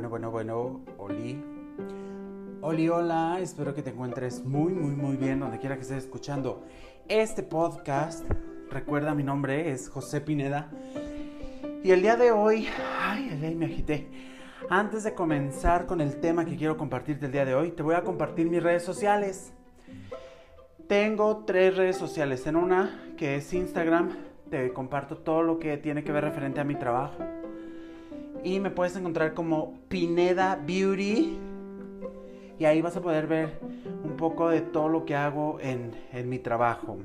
bueno, bueno, bueno, Oli. Oli, hola, espero que te encuentres muy, muy, muy bien donde quiera que estés escuchando este podcast. Recuerda, mi nombre es José Pineda. Y el día de hoy, ay, ay, me agité. Antes de comenzar con el tema que quiero compartirte el día de hoy, te voy a compartir mis redes sociales. Tengo tres redes sociales. En una, que es Instagram, te comparto todo lo que tiene que ver referente a mi trabajo y me puedes encontrar como Pineda Beauty. Y ahí vas a poder ver un poco de todo lo que hago en, en mi trabajo.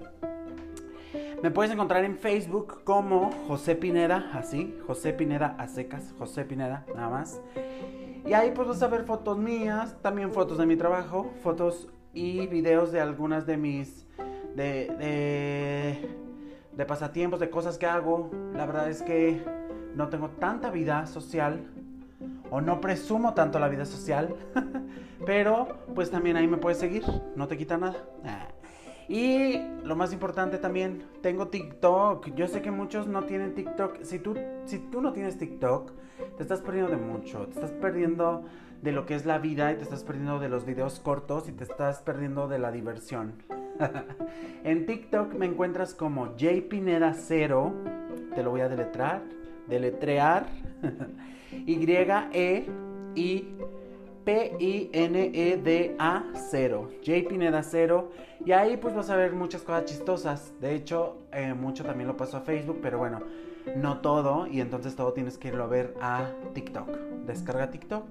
Me puedes encontrar en Facebook como José Pineda, así, José Pineda a secas, José Pineda, nada más. Y ahí pues vas a ver fotos mías, también fotos de mi trabajo, fotos y videos de algunas de mis, de, de, de pasatiempos, de cosas que hago. La verdad es que no tengo tanta vida social o no presumo tanto la vida social, pero pues también ahí me puedes seguir, no te quita nada. Ah. Y lo más importante también, tengo TikTok. Yo sé que muchos no tienen TikTok. Si tú, si tú no tienes TikTok, te estás perdiendo de mucho. Te estás perdiendo de lo que es la vida y te estás perdiendo de los videos cortos y te estás perdiendo de la diversión. en TikTok me encuentras como jpineda0. Te lo voy a deletrar deletrear Y-E I P-I-N-E-D-A 0 J Pineda 0 y ahí pues vas a ver muchas cosas chistosas. De hecho eh, mucho también lo paso a Facebook pero bueno no todo. Y entonces todo tienes que irlo a ver a TikTok. Descarga TikTok.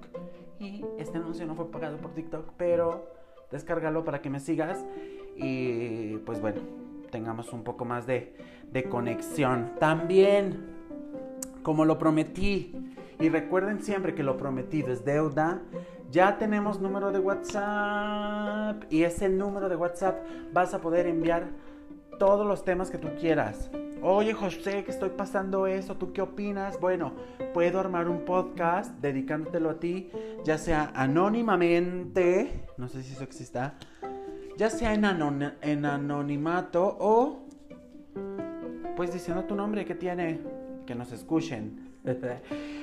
Y este anuncio no fue pagado por TikTok pero descárgalo para que me sigas. Y pues bueno tengamos un poco más de, de conexión. También como lo prometí. Y recuerden siempre que lo prometido es deuda. Ya tenemos número de WhatsApp. Y ese número de WhatsApp vas a poder enviar todos los temas que tú quieras. Oye José, que estoy pasando eso, ¿tú qué opinas? Bueno, puedo armar un podcast dedicándotelo a ti, ya sea anónimamente, no sé si eso exista, ya sea en, en anonimato o pues diciendo tu nombre que tiene que nos escuchen.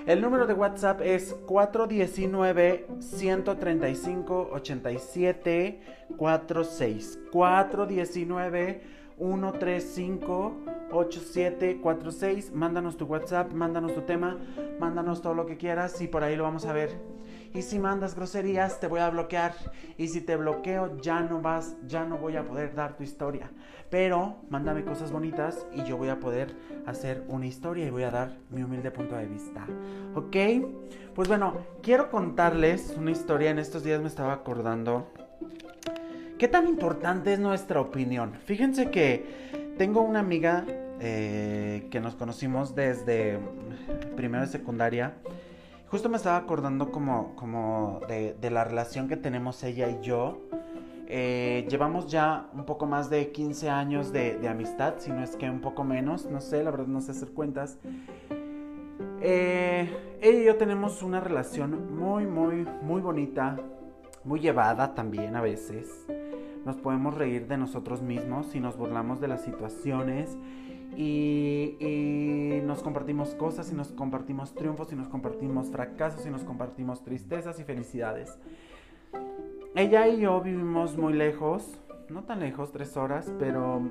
El número de WhatsApp es 419-135-8746. 419-135-8746. Mándanos tu WhatsApp, mándanos tu tema, mándanos todo lo que quieras y por ahí lo vamos a ver. Y si mandas groserías, te voy a bloquear. Y si te bloqueo, ya no vas, ya no voy a poder dar tu historia. Pero mándame cosas bonitas y yo voy a poder hacer una historia y voy a dar mi humilde punto de vista. ¿Ok? Pues bueno, quiero contarles una historia. En estos días me estaba acordando. ¿Qué tan importante es nuestra opinión? Fíjense que tengo una amiga eh, que nos conocimos desde primero de secundaria. Justo me estaba acordando como, como de, de la relación que tenemos ella y yo. Eh, llevamos ya un poco más de 15 años de, amistad, si no es que un poco menos, no sé, la verdad no sé hacer cuentas. Eh, ella y yo tenemos una relación muy, muy, muy bonita, muy llevada también a veces. Nos podemos reír de nosotros mismos y nos burlamos de las situaciones y, nos compartimos cosas y nos compartimos triunfos y nos compartimos fracasos y nos compartimos tristezas y felicidades. Ella y yo vivimos muy lejos, no tan lejos, tres horas, pero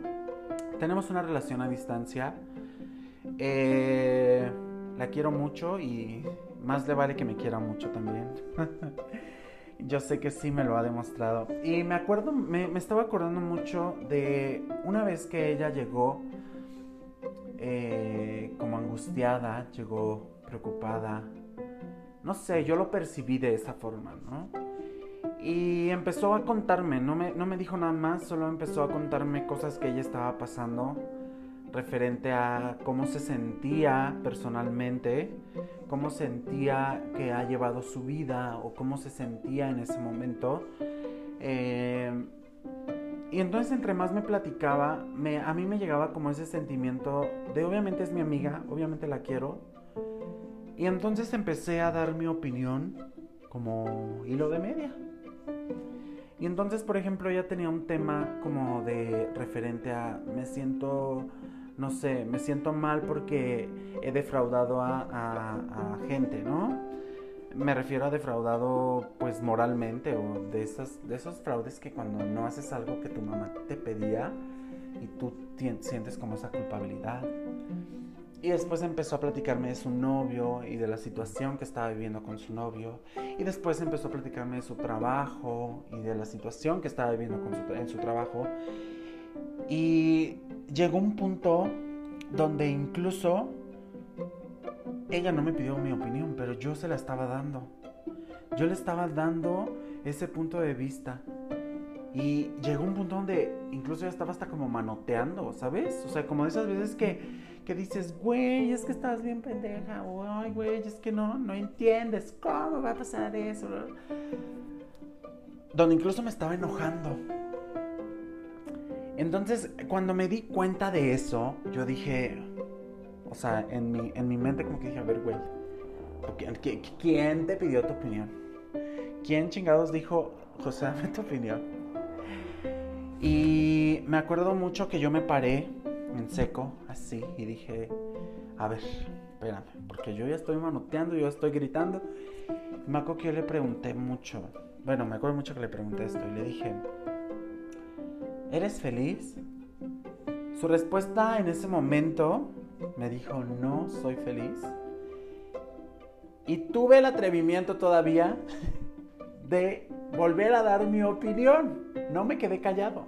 tenemos una relación a distancia. Eh, la quiero mucho y más le vale que me quiera mucho también. yo sé que sí me lo ha demostrado. Y me acuerdo, me, estaba acordando mucho de una vez que ella llegó eh, como angustiada, llegó preocupada. No sé, yo lo percibí de esa forma, ¿no? Y empezó a contarme, no me, no me dijo nada más, solo empezó a contarme cosas que ella estaba pasando referente a cómo se sentía personalmente, cómo sentía que ha llevado su vida o cómo se sentía en ese momento. Eh, y entonces entre más me platicaba, me, a mí me llegaba como ese sentimiento de obviamente es mi amiga, obviamente la quiero. Y entonces empecé a dar mi opinión como hilo de media. Y entonces, por ejemplo, ella tenía un tema como de referente a me siento, no sé, me siento mal porque he defraudado a, gente, ¿no? Me refiero a defraudado pues moralmente o de esos, de esos fraudes que cuando no haces algo que tu mamá te pedía y tú sientes como esa culpabilidad. Y después empezó a platicarme de su novio y de la situación que estaba viviendo con su novio. Y después empezó a platicarme de su trabajo y de la situación que estaba viviendo con en su trabajo. Y llegó un punto donde incluso ella no me pidió mi opinión, pero yo se la estaba dando. Yo le estaba dando ese punto de vista. Y llegó un punto donde incluso ya estaba hasta como manoteando, ¿sabes? O sea, como de esas veces que que dices, güey, es que estás bien pendeja, ay, güey, es que no, no entiendes, ¿cómo va a pasar eso? Donde incluso me estaba enojando. Entonces, cuando me di cuenta de eso, yo dije, o sea, en mi, en mi mente como que dije, a ver, güey, ¿quién te pidió tu opinión? ¿Quién chingados dijo, José, dame tu opinión? Y me acuerdo mucho que yo me paré en seco, así, y dije, a ver, espérame, porque yo ya estoy manoteando, yo estoy gritando. me acuerdo que yo le pregunté mucho, bueno, me acuerdo mucho que le pregunté esto y le dije, ¿eres feliz? Su respuesta en ese momento me dijo, no soy feliz. Y tuve el atrevimiento todavía de volver a dar mi opinión. No me quedé callado.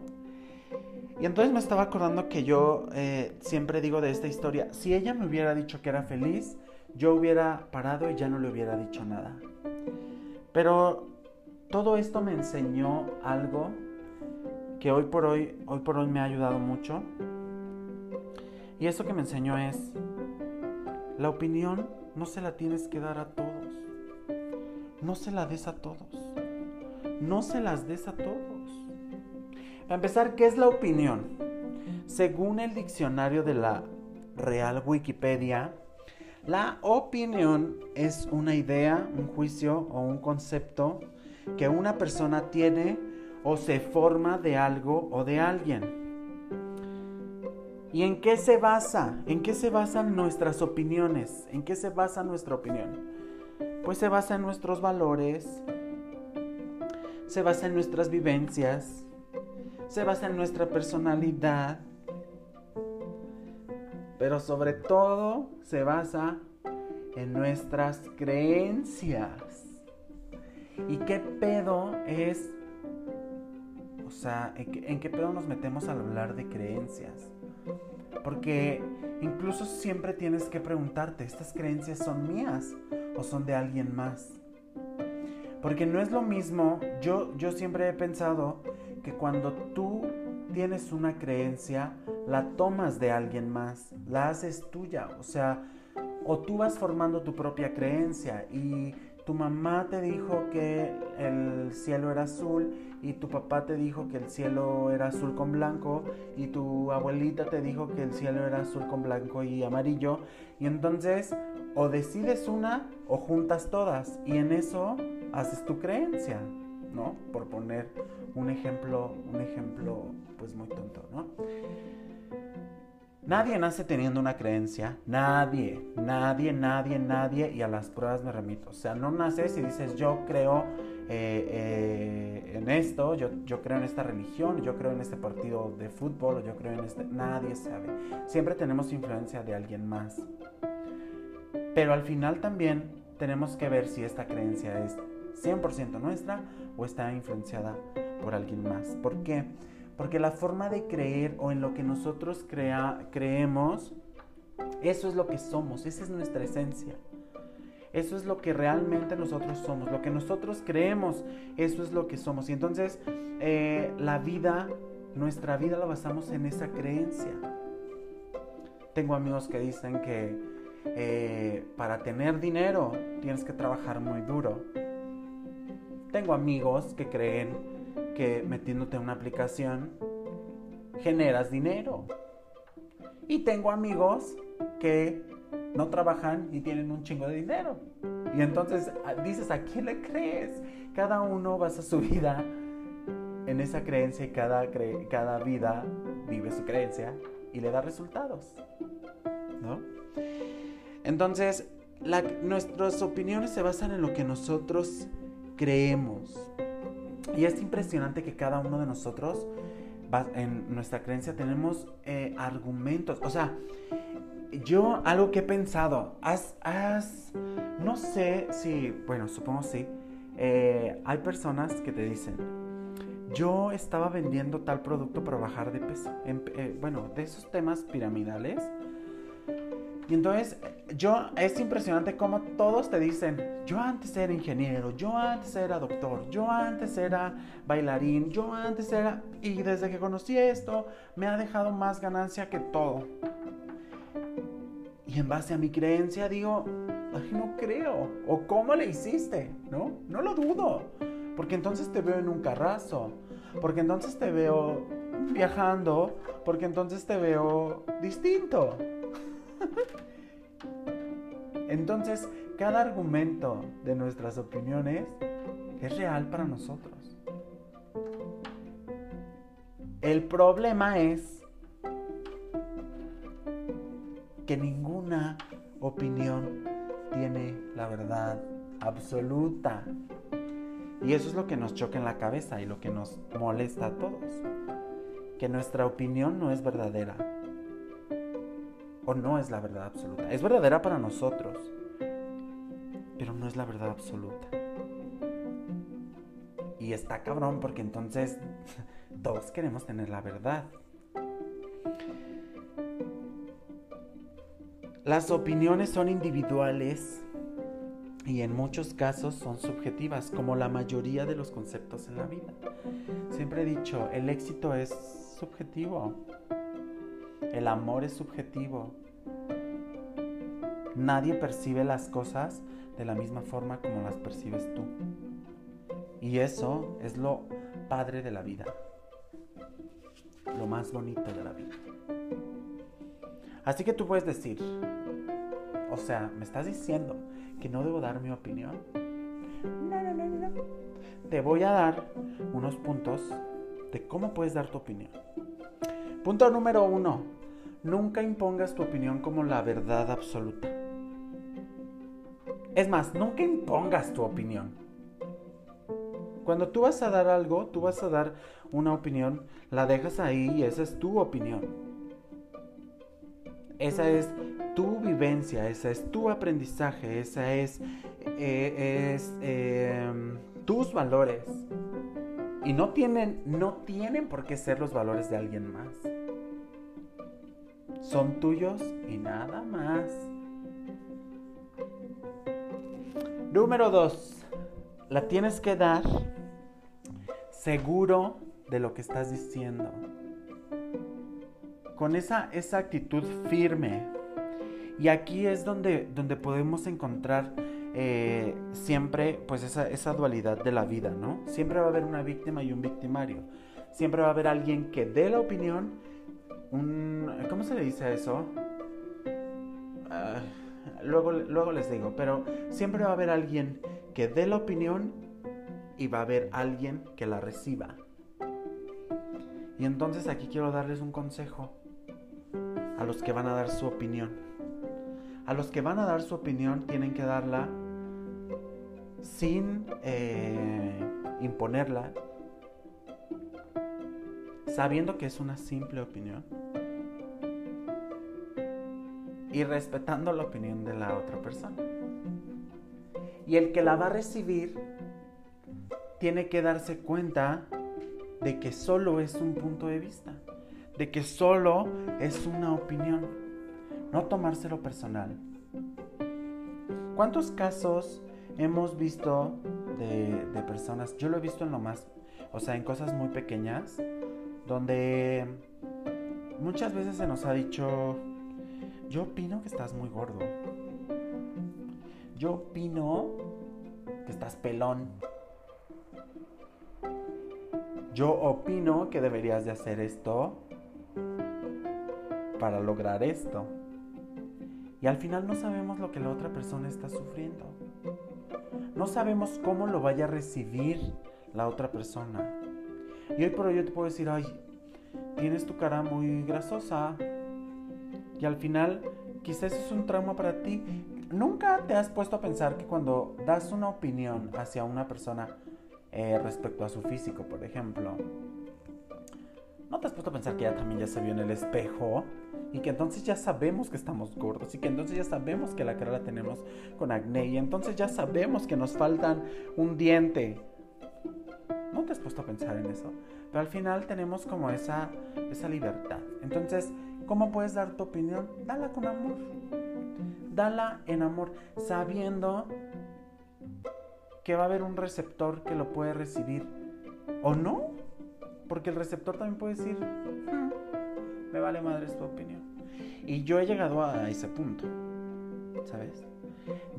Y entonces me estaba acordando que yo eh, siempre digo de esta historia, si ella me hubiera dicho que era feliz, yo hubiera parado y ya no le hubiera dicho nada. Pero todo esto me enseñó algo que hoy por hoy, hoy por hoy me ha ayudado mucho. Y eso que me enseñó es, la opinión no se la tienes que dar a todos. No se la des a todos. No se las des a todos. Para empezar, ¿qué es la opinión? Según el diccionario de la Real Wikipedia, la opinión es una idea, un juicio o un concepto que una persona tiene o se forma de algo o de alguien. ¿Y en qué se basa? ¿En qué se basan nuestras opiniones? ¿En qué se basa nuestra opinión? Pues se basa en nuestros valores, se basa en nuestras vivencias, se basa en nuestra personalidad, pero sobre todo se basa en nuestras creencias. ¿Y qué pedo es? O sea, ¿en qué, pedo nos metemos al hablar de creencias? Porque incluso siempre tienes que preguntarte, ¿estas creencias son mías o son de alguien más? Porque no es lo mismo, yo, yo siempre he pensado que cuando tú tienes una creencia, la tomas de alguien más, la haces tuya, o sea, o tú vas formando tu propia creencia y tu mamá te dijo que el cielo era azul y tu papá te dijo que el cielo era azul con blanco y tu abuelita te dijo que el cielo era azul con blanco y amarillo y entonces o decides una o juntas todas y en eso haces tu creencia. ¿no? Por poner un ejemplo, un ejemplo pues muy tonto, ¿no? Nadie nace teniendo una creencia, nadie, nadie, nadie, nadie, y a las pruebas me remito. O sea, no naces y dices, yo creo eh, eh, en esto, yo, yo creo en esta religión, yo creo en este partido de fútbol, yo creo en este... Nadie sabe. Siempre tenemos influencia de alguien más. Pero al final también tenemos que ver si esta creencia es 100% nuestra o está influenciada por alguien más. ¿Por qué? La forma de creer o en lo que nosotros crea, creemos, eso es lo que somos, esa es nuestra esencia. Eso es lo que realmente nosotros somos, lo que nosotros creemos, eso es lo que somos. Y entonces eh, la vida, nuestra vida la basamos en esa creencia. Tengo amigos que dicen que eh, para tener dinero tienes que trabajar muy duro. Tengo amigos que creen que metiéndote en una aplicación generas dinero. Y tengo amigos que no trabajan y tienen un chingo de dinero. Y entonces ah, dices, ¿a quién le crees? Cada uno basa su vida en esa creencia y cada, cada vida vive su creencia y le da resultados. ¿No? Entonces, nuestras opiniones se basan en lo que nosotros creemos. Y es impresionante que cada uno de nosotros, en nuestra creencia, tenemos eh, argumentos. O sea, yo algo que he pensado, has, no sé si, bueno, supongo sí, eh, hay personas que te dicen, yo estaba vendiendo tal producto para bajar de peso. Eh, bueno, de esos temas piramidales. Y entonces, yo, es impresionante como todos te dicen, yo antes era ingeniero, yo antes era doctor, yo antes era bailarín, yo antes era... Y desde que conocí esto, me ha dejado más ganancia que todo. Y en base a mi creencia digo, ay, no creo. O cómo le hiciste, ¿no? No lo dudo. Porque entonces te veo en un carrazo. Porque entonces te veo viajando. Porque entonces te veo distinto. Entonces, cada argumento de nuestras opiniones es real para nosotros. El problema es que ninguna opinión tiene la verdad absoluta. Y eso es lo que nos choca en la cabeza y lo que nos molesta a todos. Que nuestra opinión no es verdadera. O no es la verdad absoluta. Es verdadera para nosotros. Pero no es la verdad absoluta. Y está cabrón porque entonces todos queremos tener la verdad. Las opiniones son individuales y en muchos casos son subjetivas, como la mayoría de los conceptos en la vida. Siempre he dicho, el éxito es subjetivo, el amor es subjetivo. Nadie percibe las cosas de la misma forma como las percibes tú. Y eso es lo padre de la vida, lo más bonito de la vida. Así que tú puedes decir, o sea, ¿me estás diciendo que no debo dar mi opinión? No, no, no, no. Te voy a dar unos puntos de cómo puedes dar tu opinión. Punto número uno. Nunca impongas tu opinión como la verdad absoluta. Es más, nunca impongas tu opinión. Cuando tú vas a dar algo, tú vas a dar una opinión, la dejas ahí y esa es tu opinión. Esa es tu vivencia, esa es tu aprendizaje, esa es, eh, em, tus valores. Y no tienen, no tienen por qué ser los valores de alguien más. Son tuyos y nada más. Número dos, la tienes que dar seguro de lo que estás diciendo con esa, esa actitud firme. Y aquí es donde, donde podemos encontrar eh, siempre pues esa, esa dualidad de la vida, ¿no? Siempre va a haber una víctima y un victimario. Siempre va a haber alguien que dé la opinión, ¿Cómo se le dice eso? Ah, luego, luego les digo, pero siempre va a haber alguien que dé la opinión y va a haber alguien que la reciba. Y entonces aquí quiero darles un consejo a los que van a dar su opinión. A los que van a dar su opinión tienen que darla sin eh, imponerla, sabiendo que es una simple opinión y respetando la opinión de la otra persona. Y el que la va a recibir tiene que darse cuenta de que solo es un punto de vista de que solo es una opinión, no tomárselo personal. ¿Cuántos casos hemos visto de, personas? Yo lo he visto en lo más, o sea, en cosas muy pequeñas, donde muchas veces se nos ha dicho, yo opino que estás muy gordo. Yo opino que estás pelón. Yo opino que deberías de hacer esto para lograr esto. Y al final no sabemos lo que la otra persona está sufriendo. No sabemos cómo lo vaya a recibir la otra persona. Y hoy por hoy yo te puedo decir, ay, tienes tu cara muy grasosa. Y al final, quizás es un trauma para ti. ¿Nunca te has puesto a pensar que cuando das una opinión hacia una persona eh, respecto a su físico, por ejemplo, ¿no te has puesto a pensar que ella también ya se vio en el espejo? Y que entonces ya sabemos que estamos gordos y que entonces ya sabemos que la cara la tenemos con acné y entonces ya sabemos que nos faltan un diente. ¿No te has puesto a pensar en eso? Pero al final tenemos como esa, esa libertad. Entonces, ¿cómo puedes dar tu opinión? Dala con amor dala en amor, sabiendo que va a haber un receptor que lo puede recibir o no, porque el receptor también puede decir, hmm, me vale madre tu opinión. Y yo he llegado a ese punto, ¿sabes?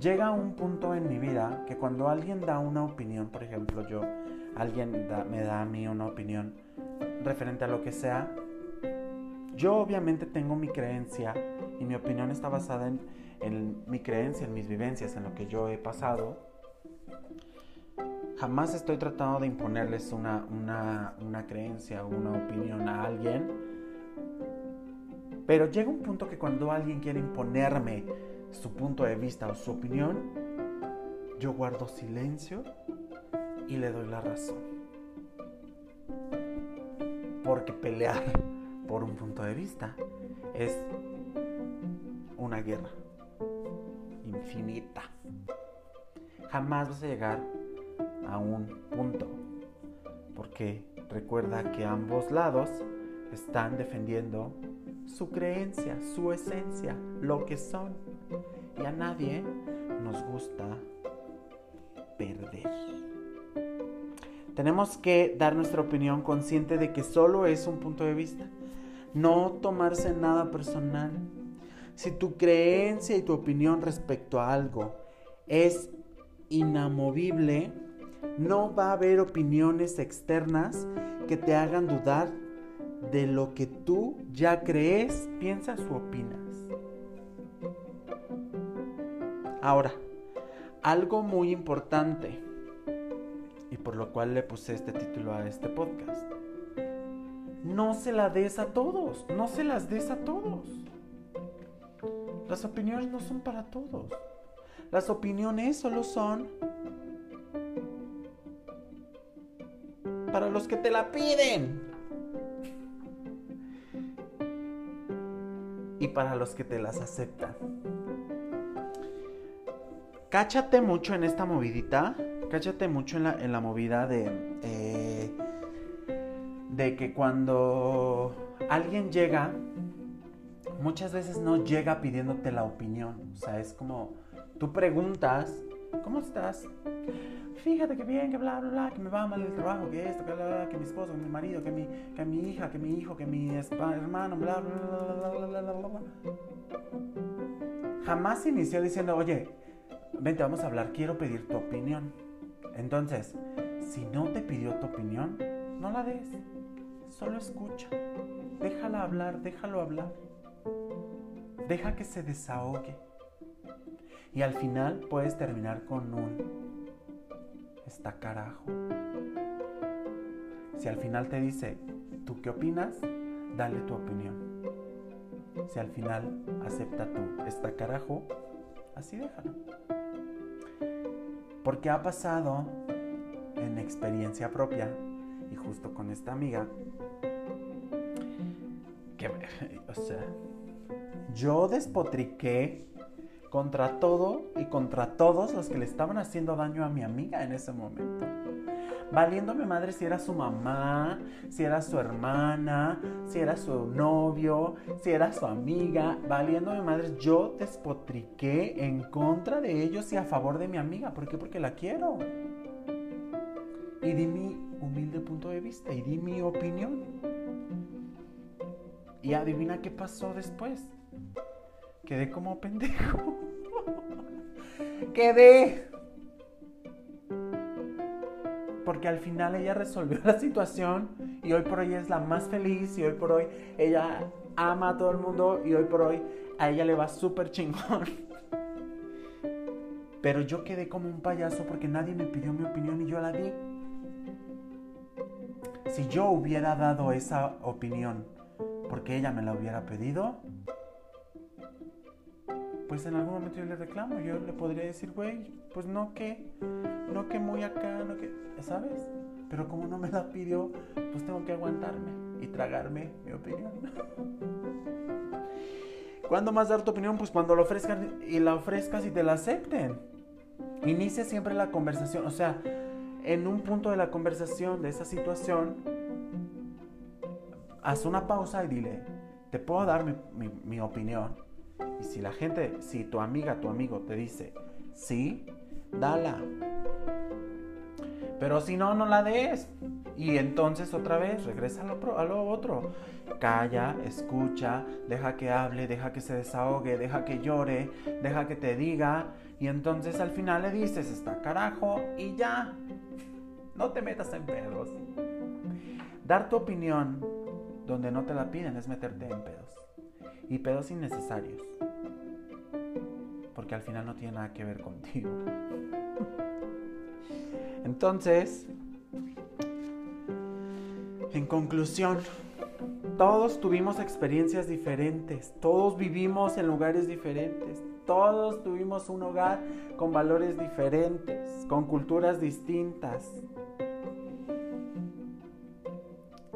Llega un punto en mi vida que cuando alguien da una opinión, por ejemplo, yo, alguien me da a mí una opinión referente a lo que sea, yo obviamente tengo mi creencia y mi opinión está basada en, mi creencia, en mis vivencias, en lo que yo he pasado, jamás estoy tratando de imponerles una, una, creencia o una opinión a alguien. Pero llega un punto que cuando alguien quiere imponerme su punto de vista o su opinión, yo guardo silencio y le doy la razón. Porque pelear por un punto de vista es una guerra infinita. Jamás vas a llegar a un punto. Porque recuerda que ambos lados están defendiendo su creencia, su esencia, lo que son. Y a nadie nos gusta perder. Tenemos que dar nuestra opinión consciente de que solo es un punto de vista. No tomarse nada personal. Si tu creencia y tu opinión respecto a algo es inamovible, no va a haber opiniones externas que te hagan dudar de lo que tú ya crees, piensas o opinas. Ahora, algo muy importante, y por lo cual le puse este título a este podcast, no se la des a todos, no se las des a todos. Las opiniones no son para todos. Las opiniones solo son para los que te la piden. Y para los que te las aceptan. Cáchate mucho en esta movidita. Cáchate mucho en la, en la movida de... Eh, de que cuando alguien llega muchas veces no llega pidiéndote la opinión. O sea, es como tú preguntas, ¿cómo estás? Fíjate que bien, que bla, bla, bla, que me va mal el trabajo, que esto, que bla, bla, que mi esposo, que mi marido, que mi, que mi hija, que mi hijo, que mi hermano, bla, bla, bla, bla, bla, bla. Jamás inició diciendo, oye, vente, vamos a hablar, quiero pedir tu opinión. Entonces, si no te pidió tu opinión, no la des. Solo escucha. Déjala hablar, déjalo hablar. Deja que se desahogue. Y al final puedes terminar con un está carajo. Si al final te dice, ¿tú qué opinas? Dale tu opinión. Si al final acepta tu está carajo, así déjalo. Porque ha pasado en experiencia propia y justo con esta amiga que, o sea, yo despotriqué contra todo y contra todos los que le estaban haciendo daño a mi amiga en ese momento. Valiéndome madre si era su mamá, si era su hermana, si era su novio, si era su amiga. Valiéndome madre, yo despotriqué en contra de ellos y a favor de mi amiga. ¿Por qué? Porque la quiero. Y di mi humilde punto de vista y di mi opinión. Y adivina qué pasó después. Quedé como pendejo. Quedé. Porque al final ella resolvió la situación y hoy por hoy es la más feliz y hoy por hoy ella ama a todo el mundo y hoy por hoy a ella le va súper chingón. Pero yo quedé como un payaso porque nadie me pidió mi opinión y yo la di. Si yo hubiera dado esa opinión porque ella me la hubiera pedido, pues en algún momento yo le reclamo. Yo le podría decir, güey, pues no que, no que muy acá, no que, ¿sabes? Pero como no me la pidió, pues tengo que aguantarme y tragarme mi opinión. ¿Cuándo más dar tu opinión? Pues cuando lo ofrezcan y la ofrezcas y te la acepten. Inicia siempre la conversación. O sea, en un punto de la conversación, de esa situación, haz una pausa y dile, te puedo dar mi, opinión. Y si la gente, si tu amiga, tu amigo te dice, sí, dala. Pero si no, no la des. Y entonces otra vez regresa a lo, otro. Calla, escucha, deja que hable, deja que se desahogue, deja que llore, deja que te diga. Y entonces al final le dices, está carajo y ya. No te metas en pedos. Dar tu opinión donde no te la piden es meterte en pedos. Y pedos innecesarios. Porque al final no tiene nada que ver contigo. Entonces, en conclusión, todos tuvimos experiencias diferentes, todos vivimos en lugares diferentes, todos tuvimos un hogar con valores diferentes, con culturas distintas.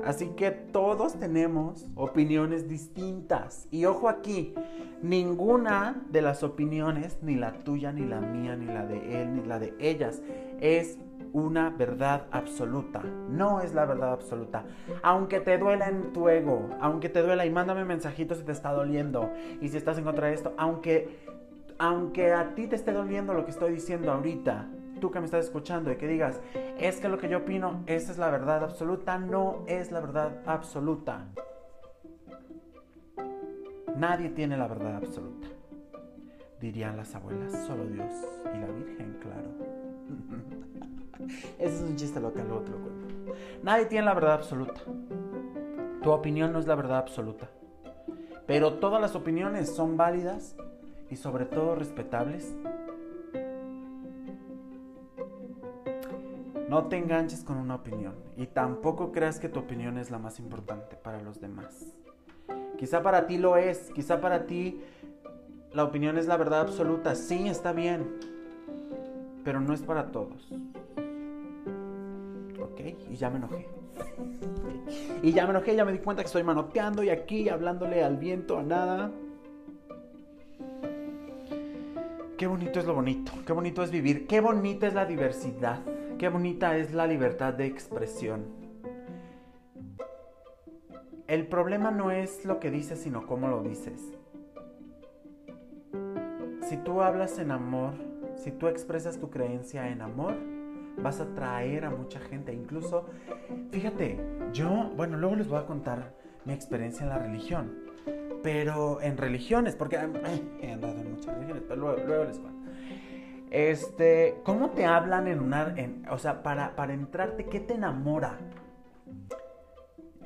Así que todos tenemos opiniones distintas. Y ojo aquí, ninguna de las opiniones, ni la tuya, ni la mía, ni la de él, ni la de ellas, es una verdad absoluta. No es la verdad absoluta. Aunque te duela en tu ego, aunque te duela y mándame mensajitos si te está doliendo y si estás en contra de esto, aunque aunque a ti te esté doliendo lo que estoy diciendo ahorita, tú que me estás escuchando y que digas, es que lo que yo opino, esa es la verdad absoluta, no es la verdad absoluta. Nadie tiene la verdad absoluta. Dirían las abuelas, solo Dios y la Virgen, claro. Ese es un chiste local, luego te lo cuento. Nadie tiene la verdad absoluta. Tu opinión no es la verdad absoluta. Pero todas las opiniones son válidas y sobre todo respetables. No te enganches con una opinión y tampoco creas que tu opinión es la más importante para los demás. Quizá para ti lo es, quizá para ti la opinión es la verdad absoluta. Sí, está bien, pero no es para todos. Y ya me enojé. Y ya me enojé, ya me di cuenta que estoy manoteando y aquí hablándole al viento, a nada. Qué bonito es lo bonito, qué bonito es vivir, qué bonita es la diversidad, qué bonita es la libertad de expresión. El problema no es lo que dices, sino cómo lo dices. Si tú hablas en amor, si tú expresas tu creencia en amor, vas a atraer a mucha gente. Incluso, fíjate, yo, bueno, luego les voy a contar mi experiencia en la religión pero en religiones, porque he andado en muchas religiones, pero luego, les cuento. Este, ¿cómo te hablan en una, o sea, para, para entrarte, qué te enamora?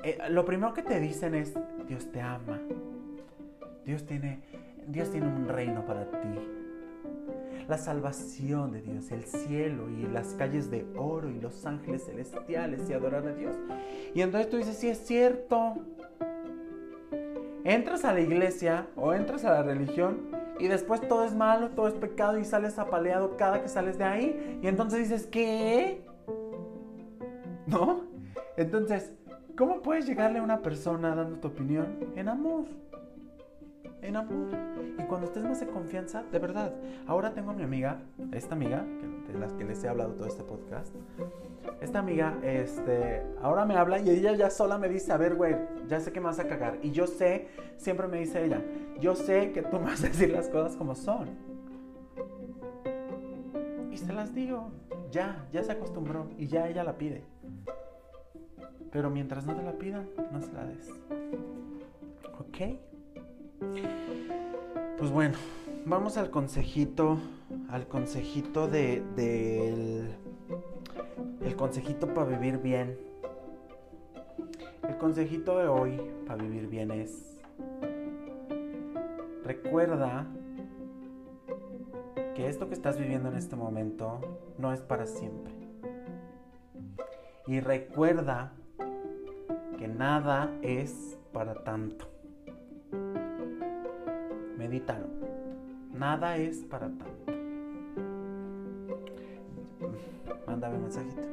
Eh, lo primero que te dicen es, Dios te ama, Dios tiene, Dios tiene un reino para ti. La salvación de Dios, el cielo y las calles de oro y los ángeles celestiales y adorar a Dios. Y entonces tú dices, sí es cierto, entras a la iglesia o entras a la religión y después todo es malo, todo es pecado y sales apaleado cada que sales de ahí. Y entonces dices, ¿qué? ¿No? Entonces, ¿cómo puedes llegarle a una persona dando tu opinión? En amor. En amor. Y cuando estés más en confianza, de verdad. Ahora tengo a mi amiga, esta amiga, de las que les he hablado todo este podcast esta amiga, este, ahora me habla y ella ya sola me dice, a ver, güey, ya sé que me vas a cagar. Y yo sé, siempre me dice ella, yo sé que tú me vas a decir las cosas como son. Y se las digo, ya, ya se acostumbró y ya ella la pide. Pero mientras no te la pida, no se la des. ¿Ok? Pues bueno, vamos al consejito, al consejito de, del el consejito para vivir bien. El consejito de hoy para vivir bien es, recuerda que esto que estás viviendo en este momento no es para siempre. Y recuerda que nada es para tanto. Medítalo. Nada es para tanto. Mándame un mensajito.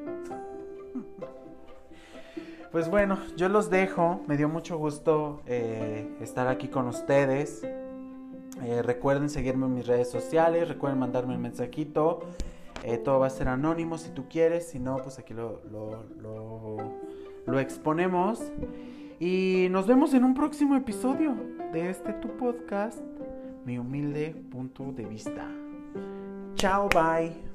Pues bueno, yo los dejo. Me dio mucho gusto eh, estar aquí con ustedes. Eh, recuerden seguirme en mis redes sociales. Recuerden mandarme un mensajito. Eh, todo va a ser anónimo si tú quieres. Si no, pues aquí lo, lo, lo exponemos. Y nos vemos en un próximo episodio de este tu podcast. Mi humilde punto de vista. Chao, bye.